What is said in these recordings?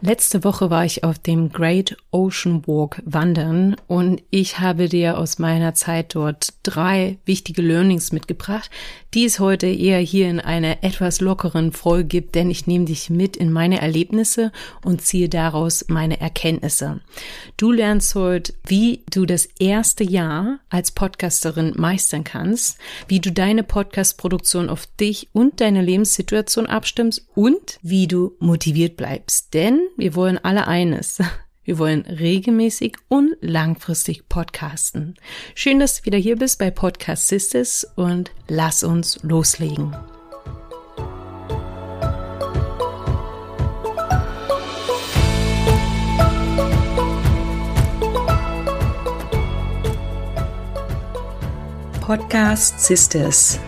Letzte Woche war ich auf dem Great Ocean Walk wandern und ich habe dir aus meiner Zeit dort drei wichtige Learnings mitgebracht, die es heute eher hier in einer etwas lockeren Folge gibt, denn ich nehme dich mit in meine Erlebnisse und ziehe daraus meine Erkenntnisse. Du lernst heute, wie du das erste Jahr als Podcasterin meistern kannst, wie du deine Podcast-Produktion auf dich und deine Lebenssituation abstimmst und wie du motiviert bleibst. Denn wir wollen alle eines. Wir wollen regelmäßig und langfristig podcasten. Schön, dass du wieder hier bist bei Podcast Sisters und lass uns loslegen. Podcast Sisters.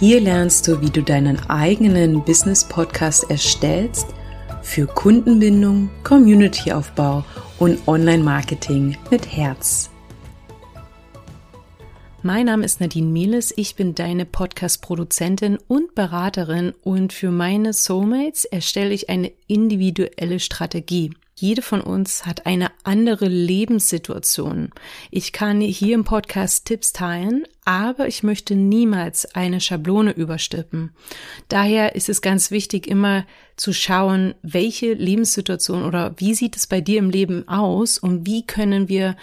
Hier lernst du, wie du deinen eigenen Business Podcast erstellst für Kundenbindung, Communityaufbau und Online-Marketing mit Herz. Mein Name ist Nadine Mieles, ich bin deine Podcast-Produzentin und Beraterin und für meine Soulmates erstelle ich eine individuelle Strategie. Jede von uns hat eine andere Lebenssituation. Ich kann hier im Podcast Tipps teilen, aber ich möchte niemals eine Schablone überstippen. Daher ist es ganz wichtig, immer zu schauen, welche Lebenssituation oder wie sieht es bei dir im Leben aus und wie können wir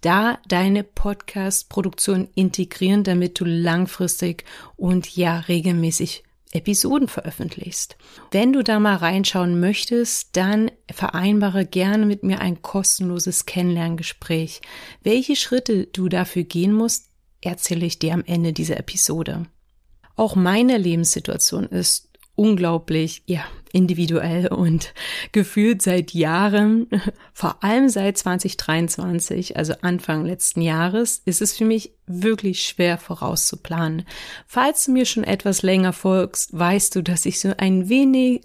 da deine Podcast-Produktion integrieren, damit du langfristig und ja regelmäßig Episoden veröffentlichst. Wenn du da mal reinschauen möchtest, dann vereinbare gerne mit mir ein kostenloses Kennenlerngespräch. Welche Schritte du dafür gehen musst, erzähle ich dir am Ende dieser Episode. Auch meine Lebenssituation ist unglaublich, ja, individuell und gefühlt seit Jahren, vor allem seit 2023, also Anfang letzten Jahres, ist es für mich wirklich schwer vorauszuplanen. Falls du mir schon etwas länger folgst, weißt du, dass ich so ein wenig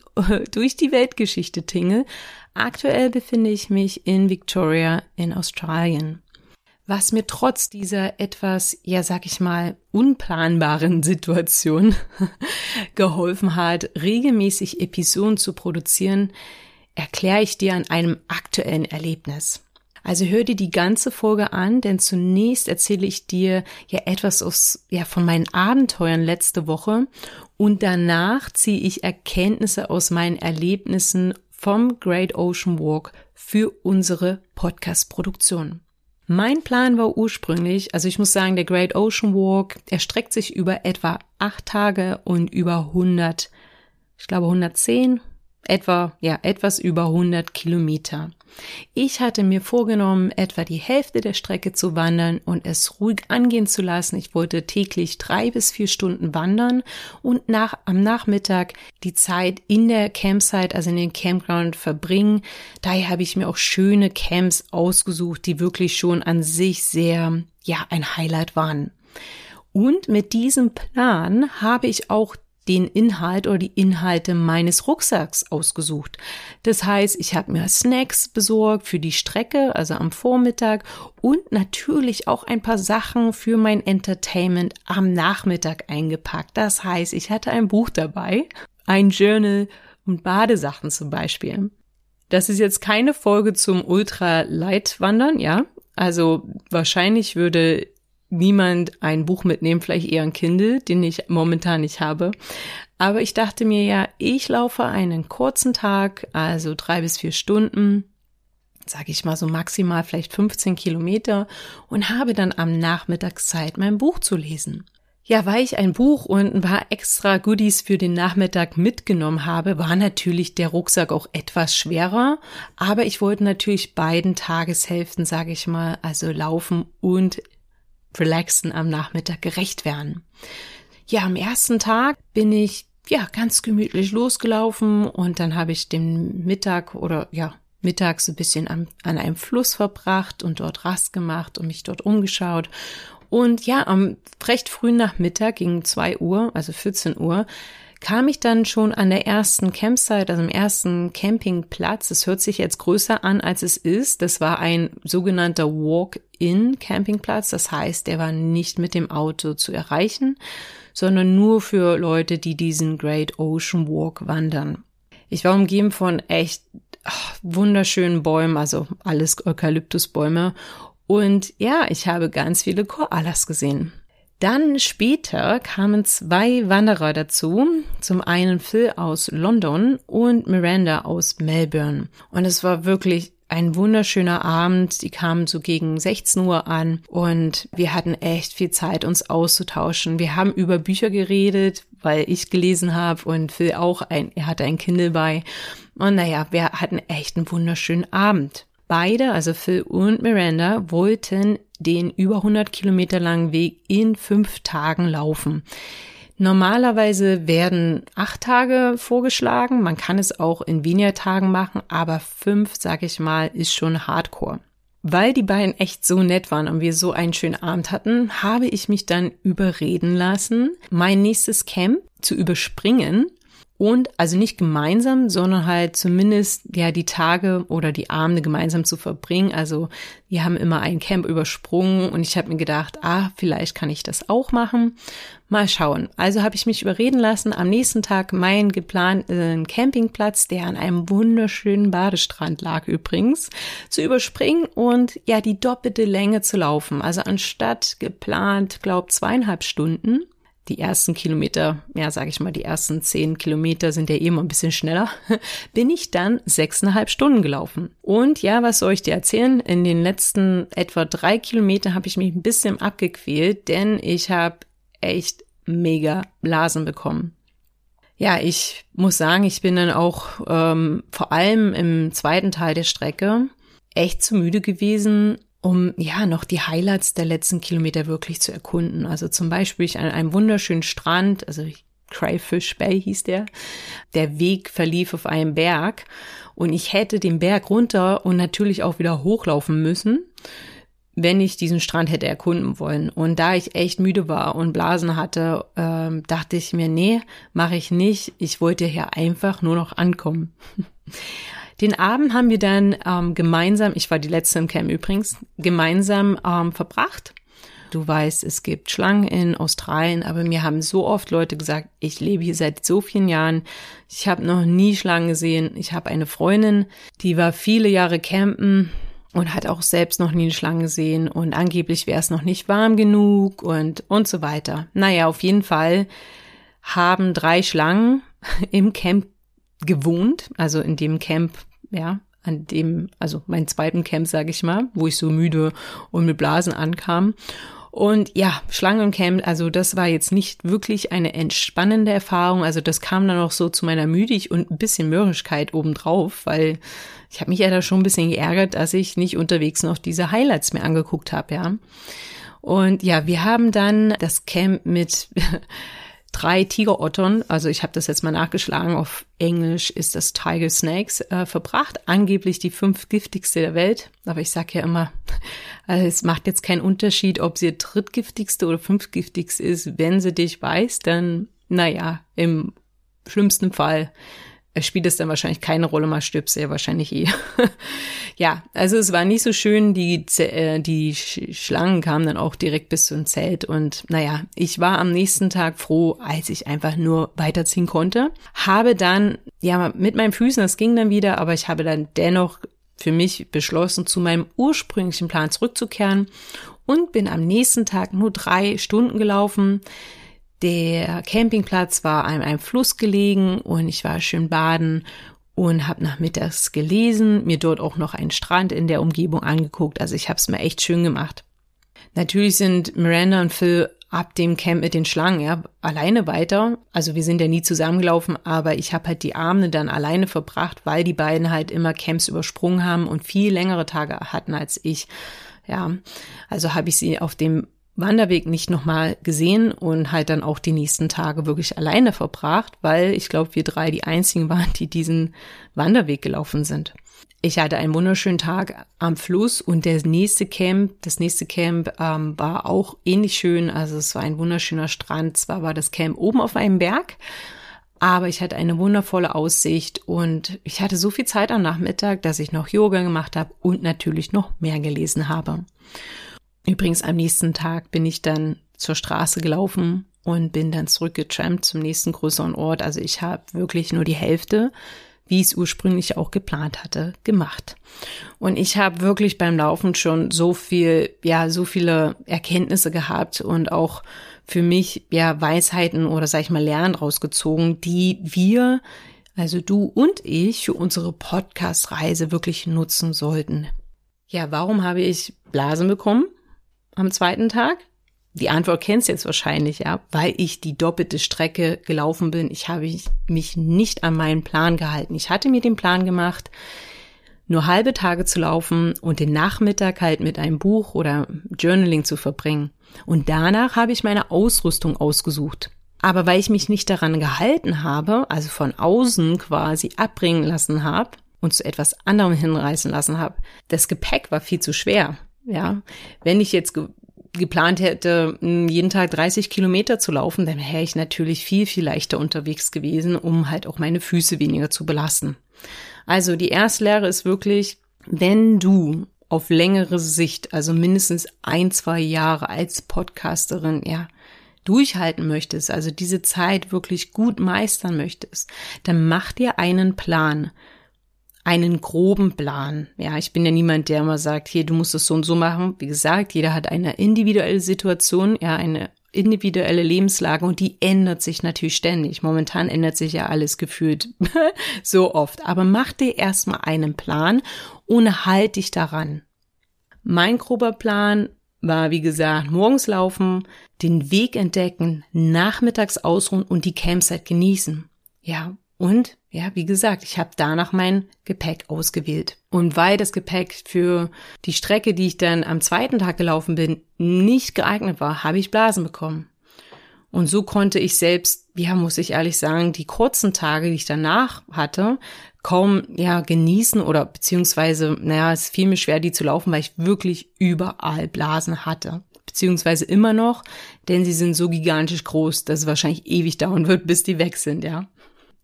durch die Weltgeschichte tinge. Aktuell befinde ich mich in Victoria in Australien was mir trotz dieser etwas, ja, sag ich mal, unplanbaren Situation geholfen hat, regelmäßig Episoden zu produzieren, erkläre ich dir an einem aktuellen Erlebnis. Also hör dir die ganze Folge an, denn zunächst erzähle ich dir ja etwas aus, ja, von meinen Abenteuern letzte Woche und danach ziehe ich Erkenntnisse aus meinen Erlebnissen vom Great Ocean Walk für unsere Podcast-Produktion. Mein Plan war ursprünglich, also ich muss sagen, der Great Ocean Walk erstreckt sich über etwa acht Tage und über 100, ich glaube 110, etwa, ja, etwas über 100 Kilometer. Ich hatte mir vorgenommen, etwa die Hälfte der Strecke zu wandern und es ruhig angehen zu lassen. Ich wollte täglich drei bis vier Stunden wandern und nach, am Nachmittag die Zeit in der Campsite, also in den Campground verbringen. Daher habe ich mir auch schöne Camps ausgesucht, die wirklich schon an sich sehr, ja, ein Highlight waren. Und mit diesem Plan habe ich auch den Inhalt oder die Inhalte meines Rucksacks ausgesucht. Das heißt, ich habe mir Snacks besorgt für die Strecke, also am Vormittag und natürlich auch ein paar Sachen für mein Entertainment am Nachmittag eingepackt. Das heißt, ich hatte ein Buch dabei, ein Journal und Badesachen zum Beispiel. Das ist jetzt keine Folge zum Ultra-Light-Wandern, ja. Also wahrscheinlich würde niemand ein Buch mitnehmen, vielleicht eher ein Kindle, den ich momentan nicht habe. Aber ich dachte mir ja, ich laufe einen kurzen Tag, also drei bis vier Stunden, sage ich mal so maximal vielleicht 15 Kilometer und habe dann am Nachmittag Zeit, mein Buch zu lesen. Ja, weil ich ein Buch und ein paar extra Goodies für den Nachmittag mitgenommen habe, war natürlich der Rucksack auch etwas schwerer. Aber ich wollte natürlich beiden Tageshälften, sage ich mal, also laufen und Relaxen am Nachmittag gerecht werden. Ja, am ersten Tag bin ich ja ganz gemütlich losgelaufen und dann habe ich den Mittag oder ja mittags ein bisschen an, an einem Fluss verbracht und dort Rast gemacht und mich dort umgeschaut. Und ja, am recht frühen Nachmittag gegen zwei Uhr, also 14 Uhr, kam ich dann schon an der ersten Campsite, also am ersten Campingplatz. Es hört sich jetzt größer an, als es ist. Das war ein sogenannter Walk-in-Campingplatz. Das heißt, der war nicht mit dem Auto zu erreichen, sondern nur für Leute, die diesen Great Ocean Walk wandern. Ich war umgeben von echt ach, wunderschönen Bäumen, also alles Eukalyptusbäume. Und ja, ich habe ganz viele Koalas gesehen. Dann später kamen zwei Wanderer dazu, zum einen Phil aus London und Miranda aus Melbourne. Und es war wirklich ein wunderschöner Abend. Die kamen so gegen 16 Uhr an und wir hatten echt viel Zeit, uns auszutauschen. Wir haben über Bücher geredet, weil ich gelesen habe und Phil auch ein, er hatte ein Kindle bei. Und naja, wir hatten echt einen wunderschönen Abend. Beide, also Phil und Miranda, wollten den über 100 Kilometer langen Weg in fünf Tagen laufen. Normalerweise werden acht Tage vorgeschlagen. Man kann es auch in weniger Tagen machen, aber fünf, sag ich mal, ist schon Hardcore. Weil die beiden echt so nett waren und wir so einen schönen Abend hatten, habe ich mich dann überreden lassen, mein nächstes Camp zu überspringen und also nicht gemeinsam, sondern halt zumindest ja die Tage oder die Abende gemeinsam zu verbringen. Also wir haben immer ein Camp übersprungen und ich habe mir gedacht, ah, vielleicht kann ich das auch machen. Mal schauen. Also habe ich mich überreden lassen, am nächsten Tag meinen geplanten Campingplatz, der an einem wunderschönen Badestrand lag übrigens, zu überspringen und ja die doppelte Länge zu laufen. Also anstatt geplant, glaub zweieinhalb Stunden die ersten Kilometer, ja, sage ich mal, die ersten zehn Kilometer sind ja immer ein bisschen schneller, bin ich dann sechseinhalb Stunden gelaufen. Und ja, was soll ich dir erzählen? In den letzten etwa drei Kilometern habe ich mich ein bisschen abgequält, denn ich habe echt mega Blasen bekommen. Ja, ich muss sagen, ich bin dann auch ähm, vor allem im zweiten Teil der Strecke echt zu müde gewesen, um ja noch die Highlights der letzten Kilometer wirklich zu erkunden. Also zum Beispiel an einem wunderschönen Strand, also Crayfish Bay hieß der. Der Weg verlief auf einem Berg und ich hätte den Berg runter und natürlich auch wieder hochlaufen müssen, wenn ich diesen Strand hätte erkunden wollen. Und da ich echt müde war und Blasen hatte, ähm, dachte ich mir, nee, mache ich nicht. Ich wollte hier einfach nur noch ankommen. Den Abend haben wir dann ähm, gemeinsam, ich war die letzte im Camp übrigens, gemeinsam ähm, verbracht. Du weißt, es gibt Schlangen in Australien, aber mir haben so oft Leute gesagt, ich lebe hier seit so vielen Jahren, ich habe noch nie Schlangen gesehen. Ich habe eine Freundin, die war viele Jahre campen und hat auch selbst noch nie eine Schlange gesehen und angeblich wäre es noch nicht warm genug und und so weiter. Naja, auf jeden Fall haben drei Schlangen im Camp gewohnt, also in dem Camp, ja, an dem, also mein zweiten Camp, sage ich mal, wo ich so müde und mit Blasen ankam. Und ja, Schlangencamp, also das war jetzt nicht wirklich eine entspannende Erfahrung. Also das kam dann auch so zu meiner Müdig und ein bisschen Mürrischkeit obendrauf, weil ich habe mich ja da schon ein bisschen geärgert, dass ich nicht unterwegs noch diese Highlights mir angeguckt habe, ja. Und ja, wir haben dann das Camp mit drei Tigerottern, also ich habe das jetzt mal nachgeschlagen, auf Englisch ist das Tiger Snakes, äh, verbracht. Angeblich die fünf giftigste der Welt. Aber ich sage ja immer, also es macht jetzt keinen Unterschied, ob sie drittgiftigste oder fünftgiftigste ist. Wenn sie dich weiß, dann, naja, im schlimmsten Fall spielt es dann wahrscheinlich keine Rolle, mal stirbst du ja wahrscheinlich eh. ja, also es war nicht so schön, die, äh, die Schlangen kamen dann auch direkt bis zum Zelt und naja, ich war am nächsten Tag froh, als ich einfach nur weiterziehen konnte. Habe dann, ja, mit meinen Füßen, das ging dann wieder, aber ich habe dann dennoch für mich beschlossen, zu meinem ursprünglichen Plan zurückzukehren und bin am nächsten Tag nur drei Stunden gelaufen der Campingplatz war an einem Fluss gelegen und ich war schön baden und habe nachmittags gelesen, mir dort auch noch einen Strand in der Umgebung angeguckt. Also ich habe es mir echt schön gemacht. Natürlich sind Miranda und Phil ab dem Camp mit den Schlangen ja alleine weiter. Also wir sind ja nie zusammengelaufen, aber ich habe halt die Abende dann alleine verbracht, weil die beiden halt immer Camps übersprungen haben und viel längere Tage hatten als ich. Ja, also habe ich sie auf dem Wanderweg nicht nochmal gesehen und halt dann auch die nächsten Tage wirklich alleine verbracht, weil ich glaube, wir drei die einzigen waren, die diesen Wanderweg gelaufen sind. Ich hatte einen wunderschönen Tag am Fluss und der nächste Camp, das nächste Camp ähm, war auch ähnlich schön. Also es war ein wunderschöner Strand. Zwar war das Camp oben auf einem Berg, aber ich hatte eine wundervolle Aussicht und ich hatte so viel Zeit am Nachmittag, dass ich noch Yoga gemacht habe und natürlich noch mehr gelesen habe. Übrigens am nächsten Tag bin ich dann zur Straße gelaufen und bin dann zurückgetrampt zum nächsten größeren Ort. Also ich habe wirklich nur die Hälfte wie ich es ursprünglich auch geplant hatte, gemacht. Und ich habe wirklich beim Laufen schon so viel, ja, so viele Erkenntnisse gehabt und auch für mich, ja, Weisheiten oder sag ich mal Lernen rausgezogen, die wir, also du und ich, für unsere Podcast-Reise wirklich nutzen sollten. Ja, warum habe ich Blasen bekommen am zweiten Tag? Die Antwort kennst du jetzt wahrscheinlich, ja, weil ich die doppelte Strecke gelaufen bin. Ich habe mich nicht an meinen Plan gehalten. Ich hatte mir den Plan gemacht, nur halbe Tage zu laufen und den Nachmittag halt mit einem Buch oder Journaling zu verbringen. Und danach habe ich meine Ausrüstung ausgesucht. Aber weil ich mich nicht daran gehalten habe, also von außen quasi abbringen lassen habe und zu etwas anderem hinreißen lassen habe, das Gepäck war viel zu schwer. Ja, wenn ich jetzt geplant hätte, jeden Tag 30 Kilometer zu laufen, dann wäre ich natürlich viel, viel leichter unterwegs gewesen, um halt auch meine Füße weniger zu belasten. Also die erste Lehre ist wirklich, wenn du auf längere Sicht, also mindestens ein, zwei Jahre als Podcasterin, ja, durchhalten möchtest, also diese Zeit wirklich gut meistern möchtest, dann mach dir einen Plan einen groben Plan. Ja, ich bin ja niemand, der immer sagt, hier, du musst es so und so machen. Wie gesagt, jeder hat eine individuelle Situation, ja, eine individuelle Lebenslage und die ändert sich natürlich ständig. Momentan ändert sich ja alles gefühlt so oft. Aber mach dir erstmal einen Plan und halt dich daran. Mein grober Plan war, wie gesagt, morgens laufen, den Weg entdecken, nachmittags ausruhen und die Campsite genießen. Ja, und ja, wie gesagt, ich habe danach mein Gepäck ausgewählt. Und weil das Gepäck für die Strecke, die ich dann am zweiten Tag gelaufen bin, nicht geeignet war, habe ich Blasen bekommen. Und so konnte ich selbst, ja, muss ich ehrlich sagen, die kurzen Tage, die ich danach hatte, kaum, ja, genießen oder beziehungsweise, naja, es fiel mir schwer, die zu laufen, weil ich wirklich überall Blasen hatte. Beziehungsweise immer noch, denn sie sind so gigantisch groß, dass es wahrscheinlich ewig dauern wird, bis die weg sind, ja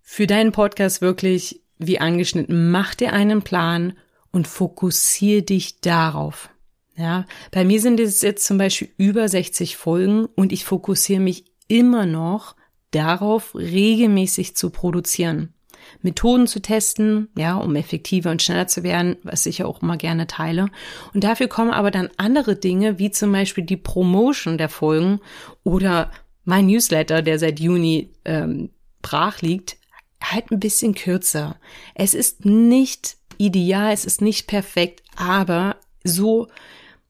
für deinen Podcast wirklich, wie angeschnitten, mach dir einen Plan und fokussier dich darauf. Ja, bei mir sind es jetzt zum Beispiel über 60 Folgen und ich fokussiere mich immer noch darauf, regelmäßig zu produzieren. Methoden zu testen, ja, um effektiver und schneller zu werden, was ich ja auch immer gerne teile. Und dafür kommen aber dann andere Dinge, wie zum Beispiel die Promotion der Folgen oder mein Newsletter, der seit Juni ähm, brach liegt, halt ein bisschen kürzer. Es ist nicht ideal, es ist nicht perfekt, aber so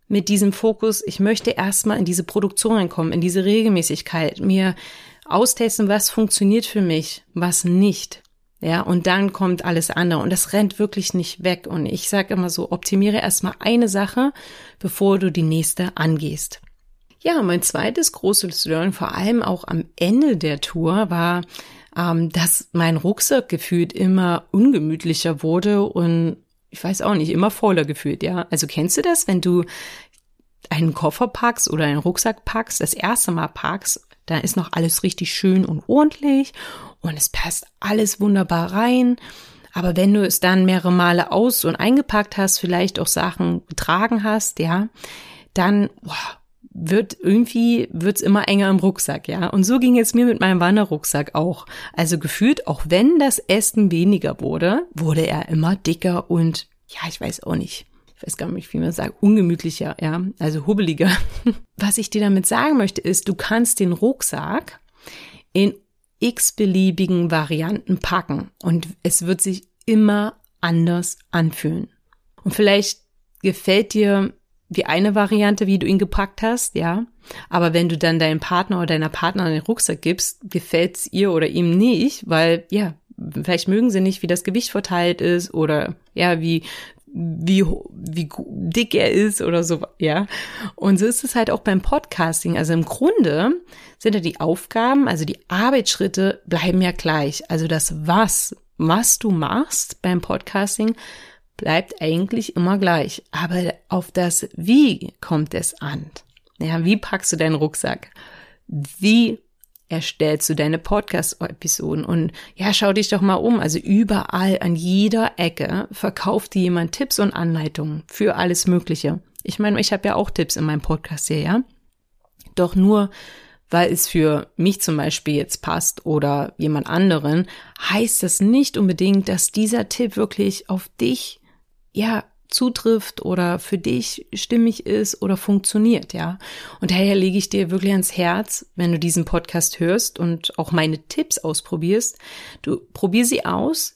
mit diesem Fokus, ich möchte erstmal in diese Produktion reinkommen, in diese Regelmäßigkeit, mir austesten, was funktioniert für mich, was nicht. Ja, und dann kommt alles andere und das rennt wirklich nicht weg. Und ich sage immer so, optimiere erstmal eine Sache, bevor du die nächste angehst. Ja, mein zweites großes Learning, vor allem auch am Ende der Tour, war, ähm, dass mein Rucksack gefühlt immer ungemütlicher wurde und ich weiß auch nicht, immer voller gefühlt, ja. Also kennst du das, wenn du einen Koffer packst oder einen Rucksack packst, das erste Mal packst, dann ist noch alles richtig schön und ordentlich und es passt alles wunderbar rein. Aber wenn du es dann mehrere Male aus und eingepackt hast, vielleicht auch Sachen getragen hast, ja, dann boah, wird irgendwie, wird's immer enger im Rucksack, ja. Und so ging es mir mit meinem Wanderrucksack auch. Also gefühlt, auch wenn das Essen weniger wurde, wurde er immer dicker und, ja, ich weiß auch nicht. Ich weiß gar nicht, wie man sagt, ungemütlicher, ja. Also hubbeliger. Was ich dir damit sagen möchte, ist, du kannst den Rucksack in x-beliebigen Varianten packen und es wird sich immer anders anfühlen. Und vielleicht gefällt dir wie eine Variante, wie du ihn gepackt hast, ja. Aber wenn du dann deinem Partner oder deiner Partnerin den Rucksack gibst, gefällt's ihr oder ihm nicht, weil, ja, vielleicht mögen sie nicht, wie das Gewicht verteilt ist oder, ja, wie, wie, wie dick er ist oder so, ja. Und so ist es halt auch beim Podcasting. Also im Grunde sind ja die Aufgaben, also die Arbeitsschritte bleiben ja gleich. Also das Was, was du machst beim Podcasting, bleibt eigentlich immer gleich. Aber auf das Wie kommt es an. Ja, wie packst du deinen Rucksack? Wie erstellst du deine Podcast-Episoden? Und ja, schau dich doch mal um. Also überall an jeder Ecke verkauft dir jemand Tipps und Anleitungen für alles Mögliche. Ich meine, ich habe ja auch Tipps in meinem Podcast hier, ja. Doch nur weil es für mich zum Beispiel jetzt passt oder jemand anderen, heißt das nicht unbedingt, dass dieser Tipp wirklich auf dich, ja, zutrifft oder für dich stimmig ist oder funktioniert, ja. Und daher lege ich dir wirklich ans Herz, wenn du diesen Podcast hörst und auch meine Tipps ausprobierst, du probier sie aus,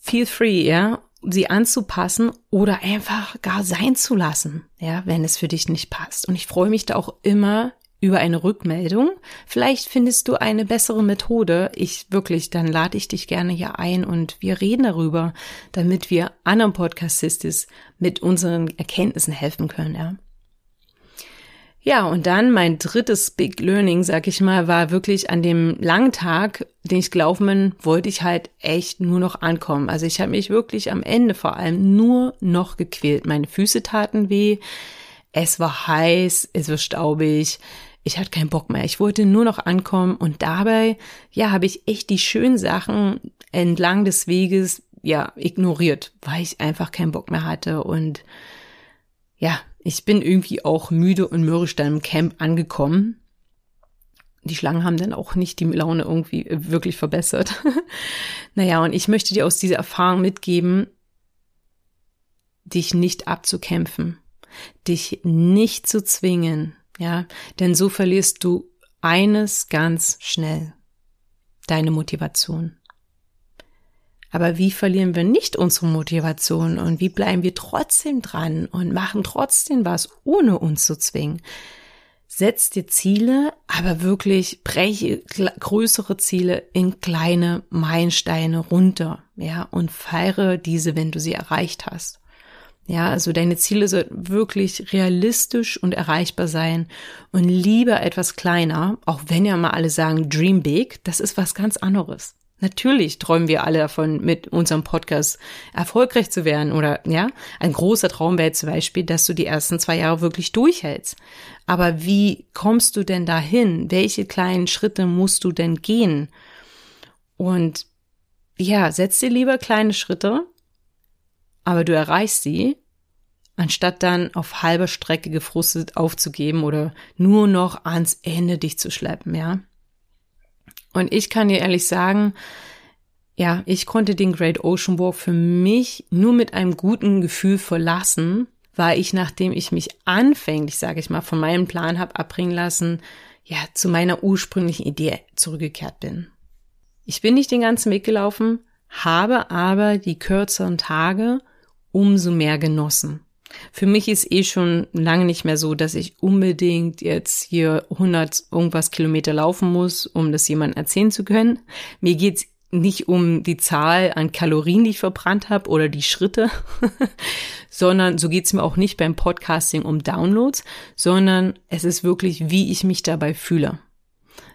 feel free, ja, sie anzupassen oder einfach gar sein zu lassen, ja, wenn es für dich nicht passt. Und ich freue mich da auch immer über eine Rückmeldung. Vielleicht findest du eine bessere Methode. Ich wirklich, dann lade ich dich gerne hier ein und wir reden darüber, damit wir anderen Podcastistis mit unseren Erkenntnissen helfen können, ja. Ja, und dann mein drittes Big Learning, sag ich mal, war wirklich an dem langen Tag, den ich gelaufen bin, wollte ich halt echt nur noch ankommen. Also ich habe mich wirklich am Ende vor allem nur noch gequält. Meine Füße taten weh, es war heiß, es war staubig, ich hatte keinen Bock mehr. Ich wollte nur noch ankommen und dabei, ja, habe ich echt die schönen Sachen entlang des Weges, ja, ignoriert, weil ich einfach keinen Bock mehr hatte und ja, ich bin irgendwie auch müde und mürrisch dann im Camp angekommen. Die Schlangen haben dann auch nicht die Laune irgendwie wirklich verbessert. naja, und ich möchte dir aus dieser Erfahrung mitgeben, dich nicht abzukämpfen, dich nicht zu zwingen, ja, denn so verlierst du eines ganz schnell, deine Motivation. Aber wie verlieren wir nicht unsere Motivation und wie bleiben wir trotzdem dran und machen trotzdem was, ohne uns zu zwingen? Setz dir Ziele, aber wirklich breche größere Ziele in kleine Meilensteine runter, ja, und feiere diese, wenn du sie erreicht hast. Ja, also deine Ziele sollten wirklich realistisch und erreichbar sein und lieber etwas kleiner, auch wenn ja mal alle sagen Dream Big, das ist was ganz anderes. Natürlich träumen wir alle davon, mit unserem Podcast erfolgreich zu werden oder ja, ein großer Traum wäre zum Beispiel, dass du die ersten zwei Jahre wirklich durchhältst. Aber wie kommst du denn dahin? Welche kleinen Schritte musst du denn gehen? Und ja, setz dir lieber kleine Schritte, aber du erreichst sie, anstatt dann auf halber Strecke gefrustet aufzugeben oder nur noch ans Ende dich zu schleppen, ja. Und ich kann dir ehrlich sagen, ja, ich konnte den Great Ocean Walk für mich nur mit einem guten Gefühl verlassen, weil ich, nachdem ich mich anfänglich, sage ich mal, von meinem Plan habe abbringen lassen, ja, zu meiner ursprünglichen Idee zurückgekehrt bin. Ich bin nicht den ganzen Weg gelaufen, habe aber die kürzeren Tage umso mehr genossen. Für mich ist eh schon lange nicht mehr so, dass ich unbedingt jetzt hier 100 irgendwas Kilometer laufen muss, um das jemandem erzählen zu können. Mir geht's nicht um die Zahl an Kalorien, die ich verbrannt habe oder die Schritte, sondern so geht's mir auch nicht beim Podcasting um Downloads, sondern es ist wirklich, wie ich mich dabei fühle.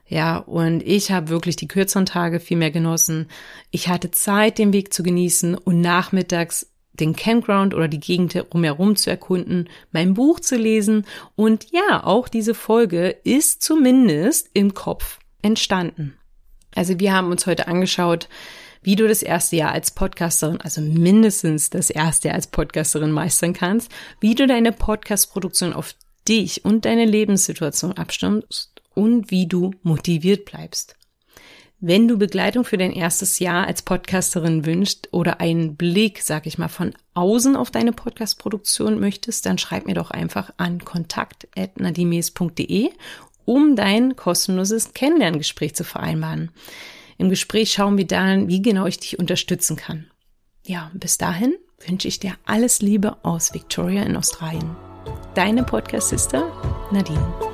Ja, und ich habe wirklich die kürzeren Tage viel mehr genossen. Ich hatte Zeit, den Weg zu genießen und nachmittags den Campground oder die Gegend drumherum zu erkunden, mein Buch zu lesen und ja, auch diese Folge ist zumindest im Kopf entstanden. Also wir haben uns heute angeschaut, wie du das erste Jahr als Podcasterin, also mindestens das erste Jahr als Podcasterin meistern kannst, wie du deine Podcast-Produktion auf dich und deine Lebenssituation abstimmst und wie du motiviert bleibst. Wenn du Begleitung für dein erstes Jahr als Podcasterin wünschst oder einen Blick, sag ich mal, von außen auf deine Podcast-Produktion möchtest, dann schreib mir doch einfach an kontakt.nadimes.de, um dein kostenloses Kennenlerngespräch zu vereinbaren. Im Gespräch schauen wir dann, wie genau ich dich unterstützen kann. Ja, bis dahin wünsche ich dir alles Liebe aus Victoria in Australien. Deine Podcast-Sister Nadine.